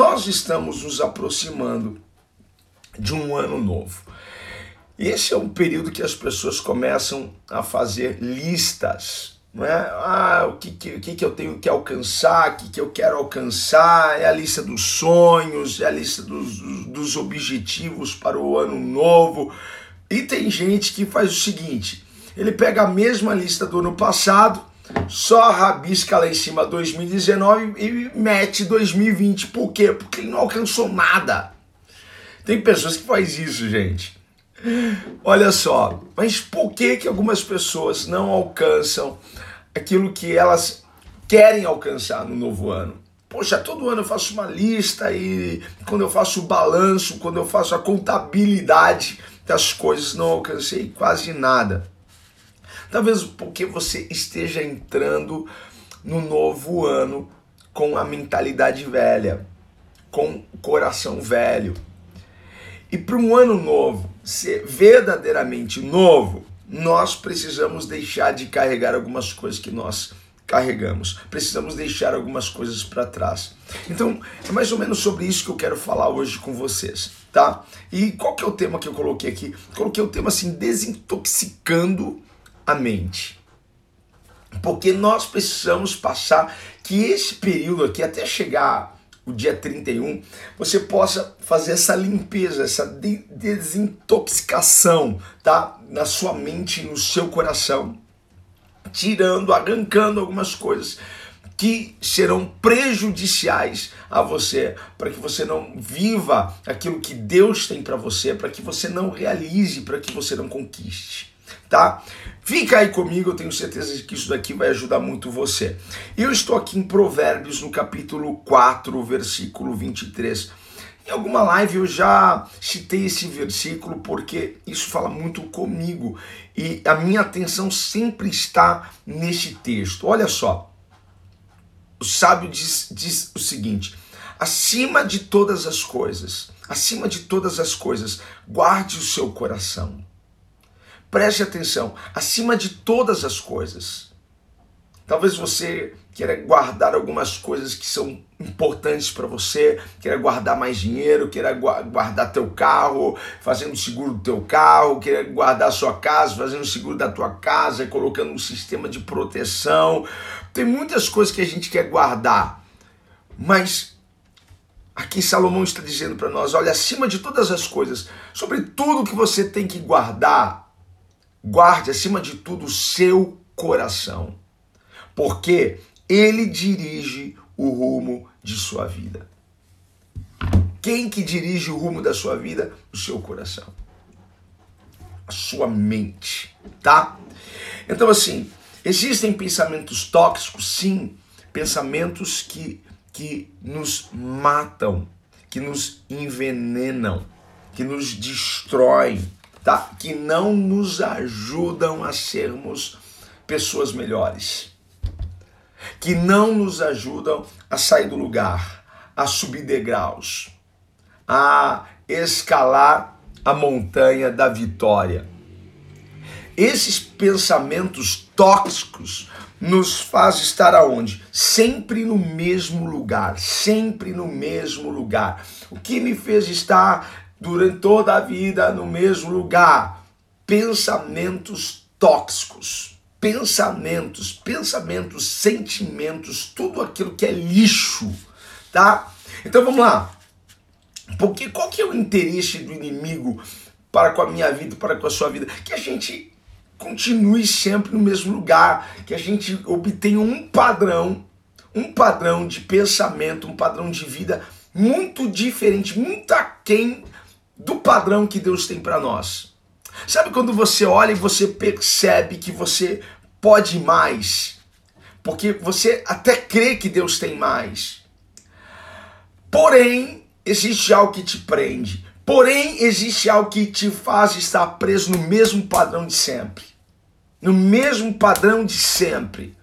Nós estamos nos aproximando de um ano novo. Esse é um período que as pessoas começam a fazer listas, não é? Ah, o que, que, que, eu tenho que alcançar, o que, que eu quero alcançar, é a lista dos sonhos, é a lista dos, dos objetivos para o ano novo. E tem gente que faz o seguinte: ele pega a mesma lista do ano passado só rabisca lá em cima 2019 e mete 2020. Por quê? Porque ele não alcançou nada. Tem pessoas que faz isso, gente. Olha só, mas por que que algumas pessoas não alcançam aquilo que elas querem alcançar no novo ano? Poxa, todo ano eu faço uma lista e quando eu faço o balanço, quando eu faço a contabilidade das coisas, não alcancei quase nada. Talvez porque você esteja entrando no novo ano com a mentalidade velha, com o coração velho. E para um ano novo ser verdadeiramente novo, nós precisamos deixar de carregar algumas coisas que nós carregamos. Precisamos deixar algumas coisas para trás. Então, é mais ou menos sobre isso que eu quero falar hoje com vocês, tá? E qual que é o tema que eu coloquei aqui? Coloquei o tema assim, desintoxicando a mente. Porque nós precisamos passar que esse período aqui, até chegar o dia 31, você possa fazer essa limpeza, essa de desintoxicação, tá? Na sua mente, no seu coração, tirando, arrancando algumas coisas que serão prejudiciais a você, para que você não viva aquilo que Deus tem para você, para que você não realize, para que você não conquiste, tá? Fica aí comigo, eu tenho certeza de que isso daqui vai ajudar muito você. Eu estou aqui em Provérbios, no capítulo 4, versículo 23. Em alguma live eu já citei esse versículo porque isso fala muito comigo e a minha atenção sempre está nesse texto. Olha só, o sábio diz, diz o seguinte: acima de todas as coisas, acima de todas as coisas, guarde o seu coração Preste atenção, acima de todas as coisas. Talvez você queira guardar algumas coisas que são importantes para você, queira guardar mais dinheiro, queira guardar teu carro, fazendo seguro do teu carro, queira guardar sua casa, fazendo seguro da tua casa, colocando um sistema de proteção. Tem muitas coisas que a gente quer guardar, mas aqui Salomão está dizendo para nós, olha, acima de todas as coisas, sobre tudo que você tem que guardar, Guarde acima de tudo o seu coração, porque ele dirige o rumo de sua vida. Quem que dirige o rumo da sua vida? O seu coração. A sua mente, tá? Então assim, existem pensamentos tóxicos, sim, pensamentos que que nos matam, que nos envenenam, que nos destroem tá? Que não nos ajudam a sermos pessoas melhores. Que não nos ajudam a sair do lugar, a subir degraus, a escalar a montanha da vitória. Esses pensamentos tóxicos nos faz estar aonde? Sempre no mesmo lugar, sempre no mesmo lugar. O que me fez estar durante toda a vida no mesmo lugar. Pensamentos tóxicos, pensamentos, pensamentos, sentimentos, tudo aquilo que é lixo, tá? Então vamos lá. Porque qual que é o interesse do inimigo para com a minha vida, para com a sua vida? Que a gente continue sempre no mesmo lugar, que a gente obtenha um padrão, um padrão de pensamento, um padrão de vida muito diferente, muito aquém do padrão que Deus tem para nós. Sabe quando você olha e você percebe que você pode mais? Porque você até crê que Deus tem mais. Porém, existe algo que te prende. Porém, existe algo que te faz estar preso no mesmo padrão de sempre. No mesmo padrão de sempre.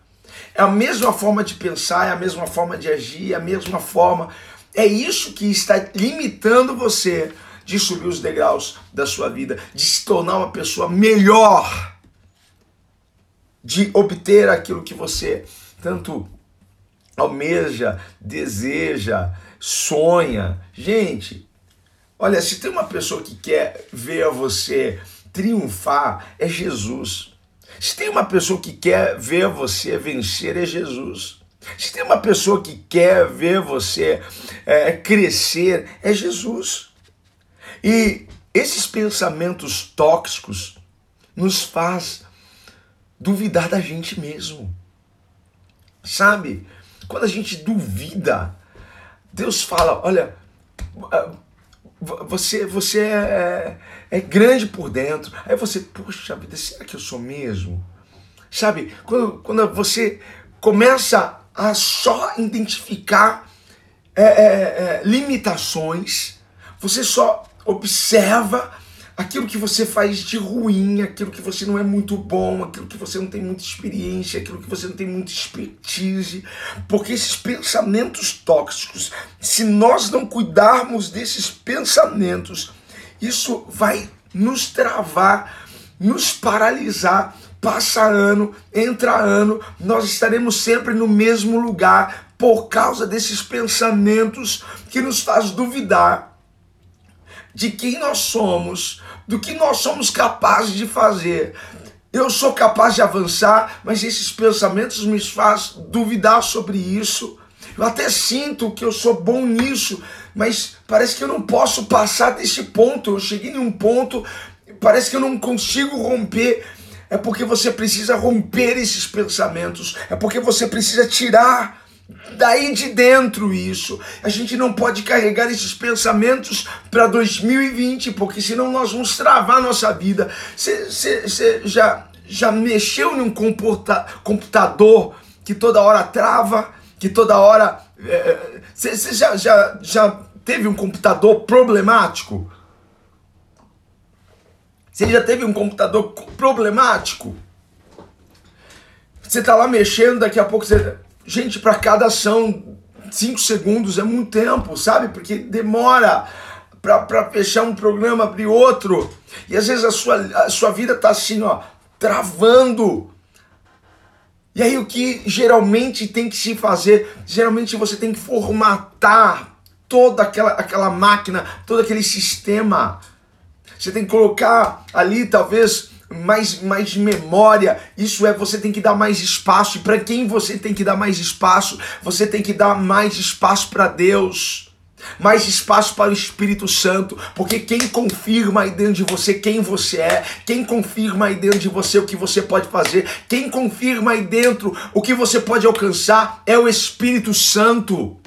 É a mesma forma de pensar, é a mesma forma de agir, é a mesma forma. É isso que está limitando você de subir os degraus da sua vida, de se tornar uma pessoa melhor, de obter aquilo que você tanto almeja, deseja, sonha. Gente, olha, se tem uma pessoa que quer ver você triunfar, é Jesus. Se tem uma pessoa que quer ver você vencer, é Jesus. Se tem uma pessoa que quer ver você é, crescer, é Jesus. E esses pensamentos tóxicos nos faz duvidar da gente mesmo. Sabe? Quando a gente duvida, Deus fala: olha, ah, você, você é, é grande por dentro. Aí você, poxa vida, será que eu sou mesmo? Sabe, quando, quando você começa a só identificar é, é, é, limitações, você só observa aquilo que você faz de ruim, aquilo que você não é muito bom, aquilo que você não tem muita experiência, aquilo que você não tem muita expertise, porque esses pensamentos tóxicos, se nós não cuidarmos desses pensamentos, isso vai nos travar, nos paralisar. Passa ano, entra ano, nós estaremos sempre no mesmo lugar por causa desses pensamentos que nos faz duvidar de quem nós somos, do que nós somos capazes de fazer. Eu sou capaz de avançar, mas esses pensamentos me fazem duvidar sobre isso. Eu até sinto que eu sou bom nisso, mas parece que eu não posso passar desse ponto. Eu cheguei em um ponto, parece que eu não consigo romper. É porque você precisa romper esses pensamentos, é porque você precisa tirar daí de dentro isso. A gente não pode carregar esses pensamentos para 2020, porque senão nós vamos travar nossa vida. Você já, já mexeu num comporta, computador que toda hora trava, que toda hora. Você é, já, já, já teve um computador problemático? Você já teve um computador problemático? Você tá lá mexendo, daqui a pouco você Gente, para cada ação, 5 segundos é muito tempo, sabe? Porque demora para fechar um programa, abrir outro. E às vezes a sua, a sua vida tá assim, ó, travando. E aí o que geralmente tem que se fazer? Geralmente você tem que formatar toda aquela, aquela máquina, todo aquele sistema. Você tem que colocar ali, talvez, mais, mais memória. Isso é, você tem que dar mais espaço. E para quem você tem que dar mais espaço? Você tem que dar mais espaço para Deus. Mais espaço para o Espírito Santo, porque quem confirma aí dentro de você quem você é, quem confirma aí dentro de você o que você pode fazer, quem confirma aí dentro o que você pode alcançar é o Espírito Santo.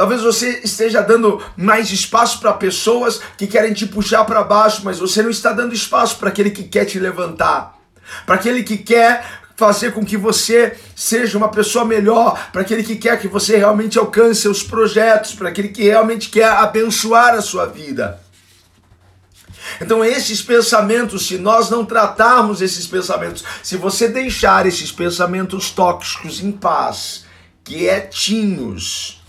Talvez você esteja dando mais espaço para pessoas que querem te puxar para baixo, mas você não está dando espaço para aquele que quer te levantar, para aquele que quer fazer com que você seja uma pessoa melhor, para aquele que quer que você realmente alcance seus projetos, para aquele que realmente quer abençoar a sua vida. Então, esses pensamentos, se nós não tratarmos esses pensamentos, se você deixar esses pensamentos tóxicos em paz, quietinhos,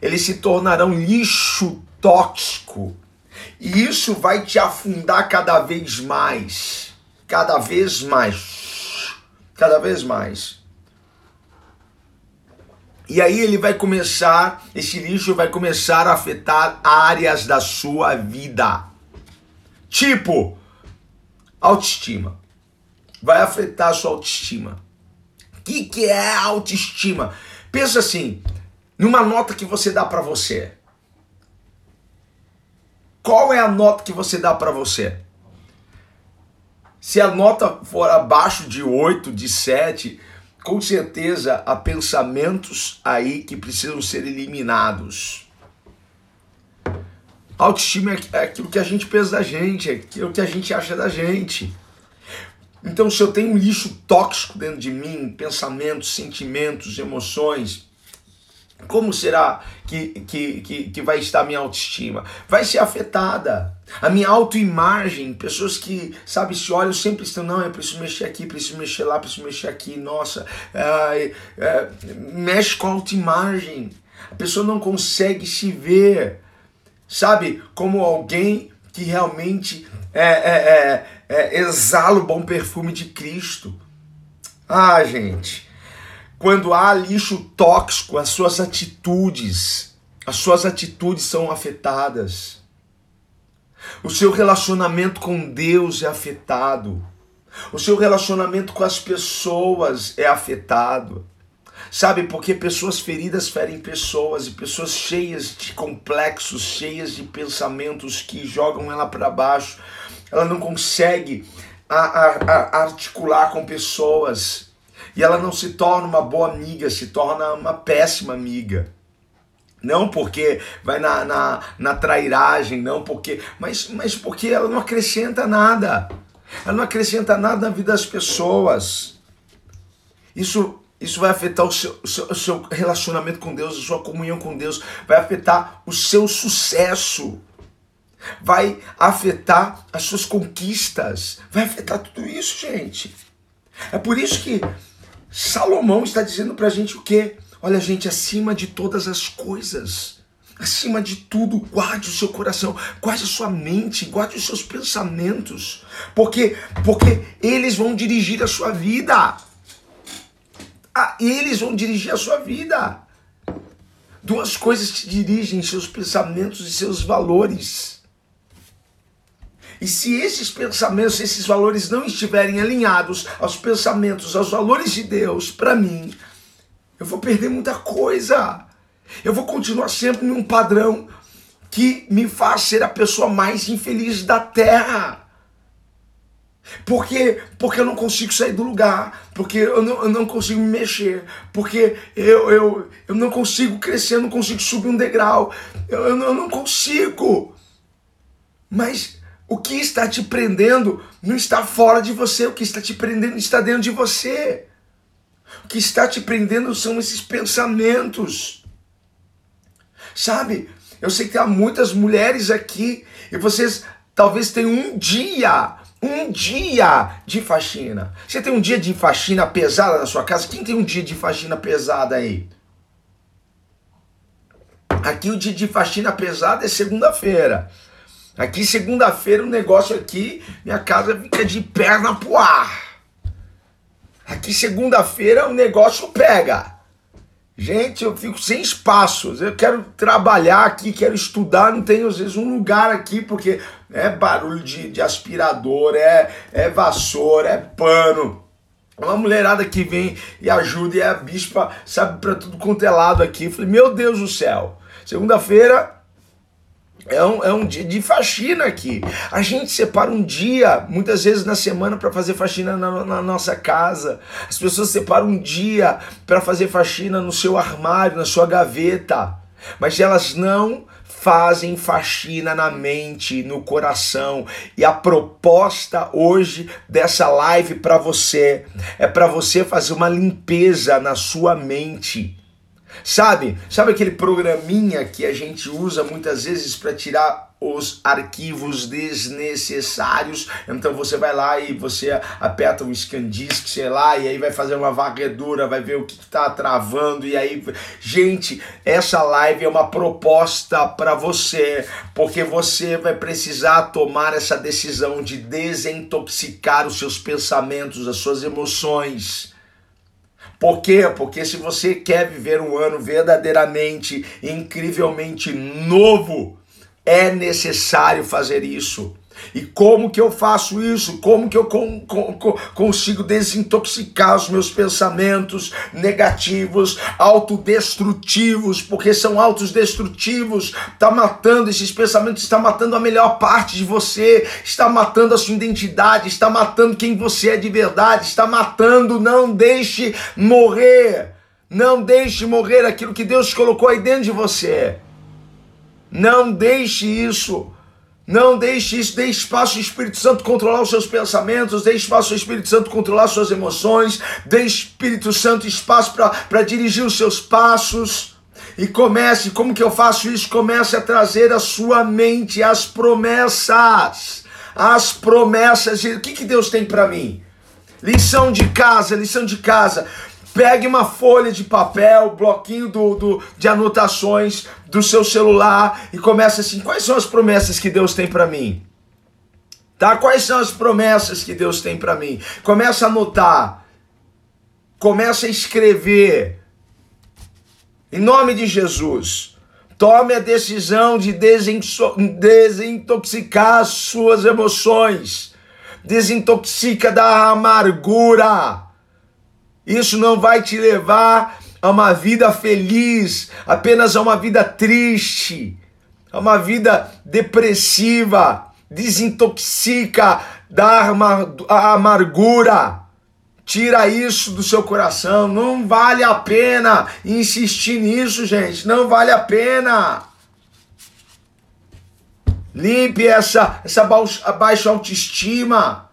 eles se tornarão lixo tóxico. E isso vai te afundar cada vez mais. Cada vez mais. Cada vez mais. E aí ele vai começar, esse lixo vai começar a afetar áreas da sua vida. Tipo, autoestima. Vai afetar a sua autoestima. O que, que é autoestima? Pensa assim, numa nota que você dá para você. Qual é a nota que você dá para você? Se a nota for abaixo de 8, de 7, com certeza há pensamentos aí que precisam ser eliminados. Autoestima é aquilo que a gente pensa da gente, é aquilo que a gente acha da gente. Então, se eu tenho um lixo tóxico dentro de mim, pensamentos, sentimentos, emoções, como será que, que, que, que vai estar a minha autoestima? Vai ser afetada. A minha autoimagem, pessoas que, sabe, se olham sempre estão, não, eu preciso mexer aqui, preciso mexer lá, preciso mexer aqui, nossa, é, é, mexe com a autoimagem. A pessoa não consegue se ver, sabe, como alguém que realmente é, é, é, é exala o bom perfume de Cristo. Ah, gente, quando há lixo tóxico, as suas atitudes, as suas atitudes são afetadas. O seu relacionamento com Deus é afetado. O seu relacionamento com as pessoas é afetado. Sabe, porque pessoas feridas ferem pessoas e pessoas cheias de complexos, cheias de pensamentos que jogam ela para baixo. Ela não consegue a, a, a articular com pessoas e ela não se torna uma boa amiga, se torna uma péssima amiga. Não porque vai na, na, na trairagem, não porque. Mas, mas porque ela não acrescenta nada. Ela não acrescenta nada na vida das pessoas. Isso, isso vai afetar o seu, o seu, o seu relacionamento com Deus, a sua comunhão com Deus, vai afetar o seu sucesso, vai afetar as suas conquistas, vai afetar tudo isso, gente. É por isso que Salomão está dizendo para a gente o quê? Olha, gente, acima de todas as coisas, acima de tudo, guarde o seu coração, guarde a sua mente, guarde os seus pensamentos, porque porque eles vão dirigir a sua vida. Ah, eles vão dirigir a sua vida. Duas coisas te dirigem seus pensamentos e seus valores. E se esses pensamentos, esses valores não estiverem alinhados aos pensamentos, aos valores de Deus, para mim, eu vou perder muita coisa. Eu vou continuar sempre num padrão que me faz ser a pessoa mais infeliz da terra. Porque, porque eu não consigo sair do lugar, porque eu não, eu não consigo me mexer, porque eu, eu, eu não consigo crescer, eu não consigo subir um degrau, eu, eu, não, eu não consigo. Mas o que está te prendendo não está fora de você, o que está te prendendo está dentro de você. O que está te prendendo são esses pensamentos. Sabe? Eu sei que há muitas mulheres aqui e vocês talvez tenham um dia, um dia de faxina. Você tem um dia de faxina pesada na sua casa? Quem tem um dia de faxina pesada aí? Aqui o dia de faxina pesada é segunda-feira. Aqui, segunda-feira, o um negócio aqui, minha casa fica de perna pro ar. Aqui, segunda-feira, o negócio pega. Gente, eu fico sem espaços. Eu quero trabalhar aqui, quero estudar, não tenho às vezes um lugar aqui, porque é barulho de, de aspirador, é, é vassoura, é pano. Uma mulherada que vem e ajuda, e a bispa sabe para tudo quanto é lado aqui. Eu falei, meu Deus do céu. Segunda-feira, é um, é um dia de faxina aqui. A gente separa um dia, muitas vezes na semana, para fazer faxina na, na, nossa casa. As pessoas separam um dia para fazer faxina no seu armário, na sua gaveta. Mas elas não fazem faxina na mente, no coração. E a proposta hoje dessa live para você é para você fazer uma limpeza na sua mente Sabe? Sabe aquele programinha que a gente usa muitas vezes para tirar os arquivos desnecessários. Então você vai lá e você aperta um scan disk, sei lá, e aí vai fazer uma varredura, vai ver o que está travando e aí, gente, essa live é uma proposta para você, porque você vai precisar tomar essa decisão de desintoxicar os seus pensamentos, as suas emoções por quê? Porque se você quer viver um ano verdadeiramente, incrivelmente novo, é necessário fazer isso. E como que eu faço isso? Como que eu con con consigo desintoxicar os meus pensamentos negativos, autodestrutivos, porque são autodestrutivos, está matando esses pensamentos, está matando a melhor parte de você, está matando a sua identidade, está matando quem você é de verdade, está matando, não deixe morrer. Não deixe morrer aquilo que Deus colocou aí dentro de você. Não deixe isso. Não deixe isso, deixe espaço ao Espírito Santo controlar os seus pensamentos, deixe espaço ao Espírito Santo controlar suas emoções, deixe Espírito Santo espaço para dirigir os seus passos. E comece, como que eu faço isso? Comece a trazer à sua mente as promessas. As promessas. O que, que Deus tem para mim? Lição de casa, lição de casa. Pegue uma folha de papel, bloquinho do, do, de anotações do seu celular e comece assim: quais são as promessas que Deus tem para mim? Tá? Quais são as promessas que Deus tem para mim? Começa a anotar. Começa a escrever. Em nome de Jesus, tome a decisão de desintoxicar as suas emoções. Desintoxica da amargura. Isso não vai te levar a uma vida feliz, apenas a uma vida triste, a uma vida depressiva. Desintoxica da amargura. Tira isso do seu coração. Não vale a pena insistir nisso, gente. Não vale a pena. Limpe essa, essa baixa autoestima.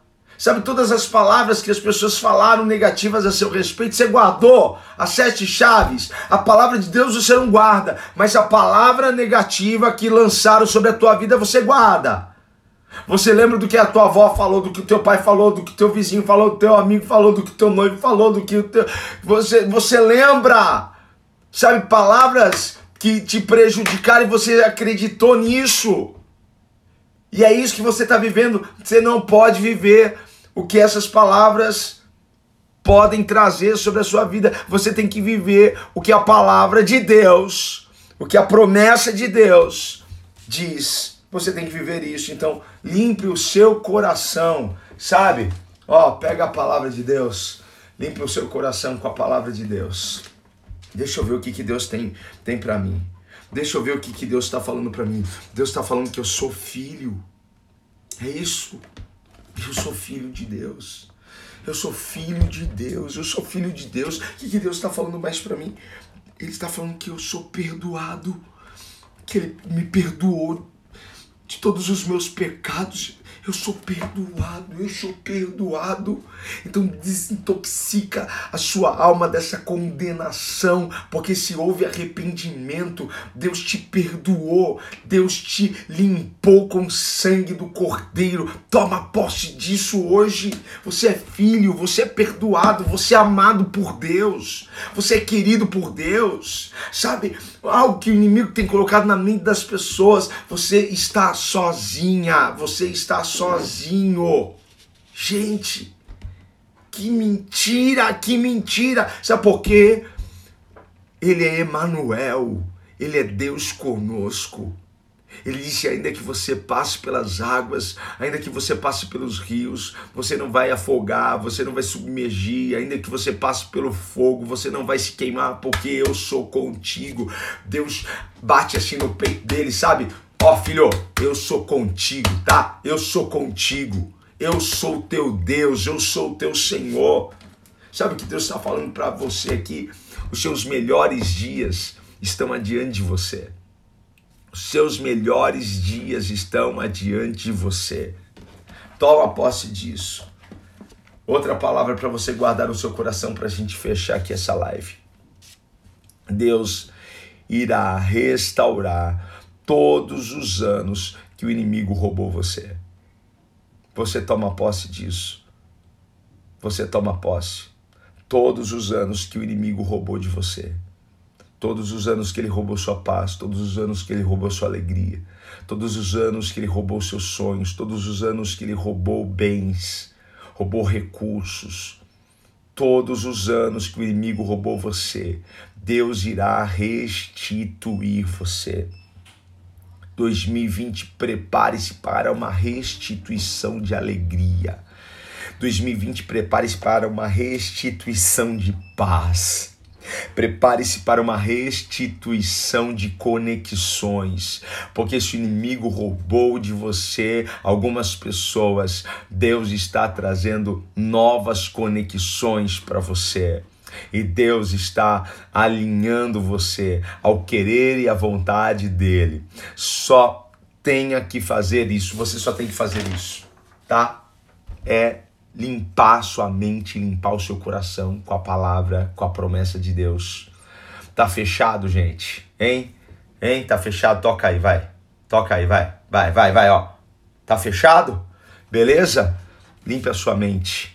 Sabe, todas as palavras que as pessoas falaram negativas a seu respeito, você guardou as sete chaves. A palavra de Deus você não guarda, mas a palavra negativa que lançaram sobre a tua vida você guarda. Você lembra do que a tua avó falou, do que o teu pai falou, do que o teu vizinho falou, do teu amigo falou, do que o teu noivo falou, do que o teu. Você, você lembra, sabe, palavras que te prejudicaram e você acreditou nisso. E é isso que você está vivendo. Você não pode viver o que essas palavras podem trazer sobre a sua vida. Você tem que viver o que a palavra de Deus, o que a promessa de Deus diz você tem que viver isso. Então, limpe o seu coração, sabe? Ó, pega a palavra de Deus, limpe o seu coração com a palavra de Deus. Deixa eu ver o que, que Deus tem, tem para mim. Deixa eu ver o que, que Deus está falando para mim. Deus está falando que eu sou filho. É isso. Eu sou filho de Deus. Eu sou filho de Deus. Eu sou filho de Deus. O que, que Deus está falando mais para mim? Ele está falando que eu sou perdoado. Que Ele me perdoou de todos os meus pecados. Eu sou perdoado, eu sou perdoado. Então desintoxica a sua alma dessa condenação, porque se houve arrependimento, Deus te perdoou, Deus te limpou com o sangue do Cordeiro. Toma posse disso hoje. Você é filho, você é perdoado, você é amado por Deus, você é querido por Deus. Sabe, algo que o inimigo tem colocado na mente das pessoas, você está sozinha, você está sozinho. Gente, que mentira, que mentira. Sabe por quê? Ele é Emanuel, ele é Deus conosco. Ele disse: ainda que você passe pelas águas, ainda que você passe pelos rios, você não vai afogar, você não vai submergir, ainda que você passe pelo fogo, você não vai se queimar, porque eu sou contigo. Deus bate assim no peito dele, sabe? Ó filho, eu sou contigo, tá? Eu sou contigo. Eu sou teu Deus, eu sou teu Senhor. Sabe o que Deus está falando para você aqui? Os seus melhores dias estão adiante de você. Os seus melhores dias estão adiante de você. Toma posse disso. Outra palavra para você guardar no seu coração para a gente fechar aqui essa live. Deus irá restaurar todos os anos que o inimigo roubou você. Você toma posse disso. Você toma posse. Todos os anos que o inimigo roubou de você. Todos os anos que ele roubou sua paz, todos os anos que ele roubou sua alegria, todos os anos que ele roubou seus sonhos, todos os anos que ele roubou bens, roubou recursos, todos os anos que o inimigo roubou você, Deus irá restituir você. 2020, prepare-se para uma restituição de alegria. 2020, prepare-se para uma restituição de paz. Prepare-se para uma restituição de conexões, porque se o inimigo roubou de você algumas pessoas, Deus está trazendo novas conexões para você. E Deus está alinhando você ao querer e à vontade dele. Só tenha que fazer isso, você só tem que fazer isso, tá? É limpar sua mente, limpar o seu coração com a palavra, com a promessa de Deus. Tá fechado, gente? Hein? Hein? Tá fechado? Toca aí, vai. Toca aí, vai. Vai, vai, vai, ó. Tá fechado? Beleza? Limpe a sua mente.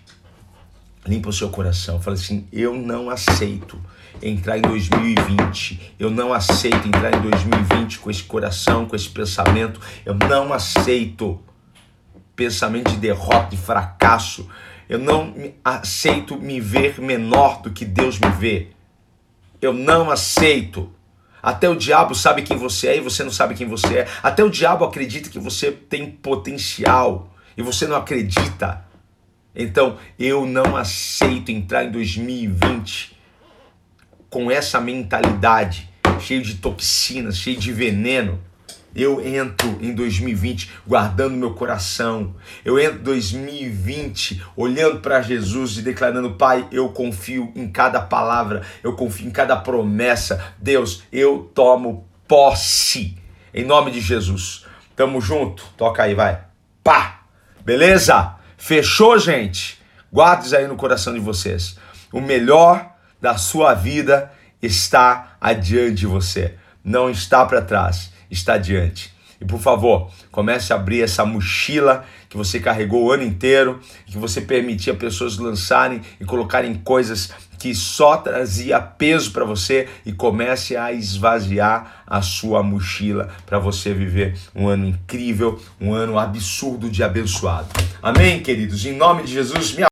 Limpa o seu coração. Fala assim: eu não aceito entrar em 2020. Eu não aceito entrar em 2020 com esse coração, com esse pensamento. Eu não aceito pensamento de derrota, de fracasso. Eu não aceito me ver menor do que Deus me vê. Eu não aceito. Até o diabo sabe quem você é e você não sabe quem você é. Até o diabo acredita que você tem potencial e você não acredita. Então, eu não aceito entrar em 2020 com essa mentalidade, cheio de toxinas, cheio de veneno. Eu entro em 2020 guardando meu coração. Eu entro em 2020 olhando para Jesus e declarando: Pai, eu confio em cada palavra, eu confio em cada promessa. Deus, eu tomo posse. Em nome de Jesus. Tamo junto. Toca aí, vai. Pá! Beleza? Fechou, gente? Guarde aí no coração de vocês. O melhor da sua vida está adiante de você, não está para trás, está adiante. E por favor, comece a abrir essa mochila que você carregou o ano inteiro, que você permitia pessoas lançarem e colocarem coisas que só trazia peso para você e comece a esvaziar a sua mochila para você viver um ano incrível, um ano absurdo de abençoado. Amém, queridos? Em nome de Jesus, me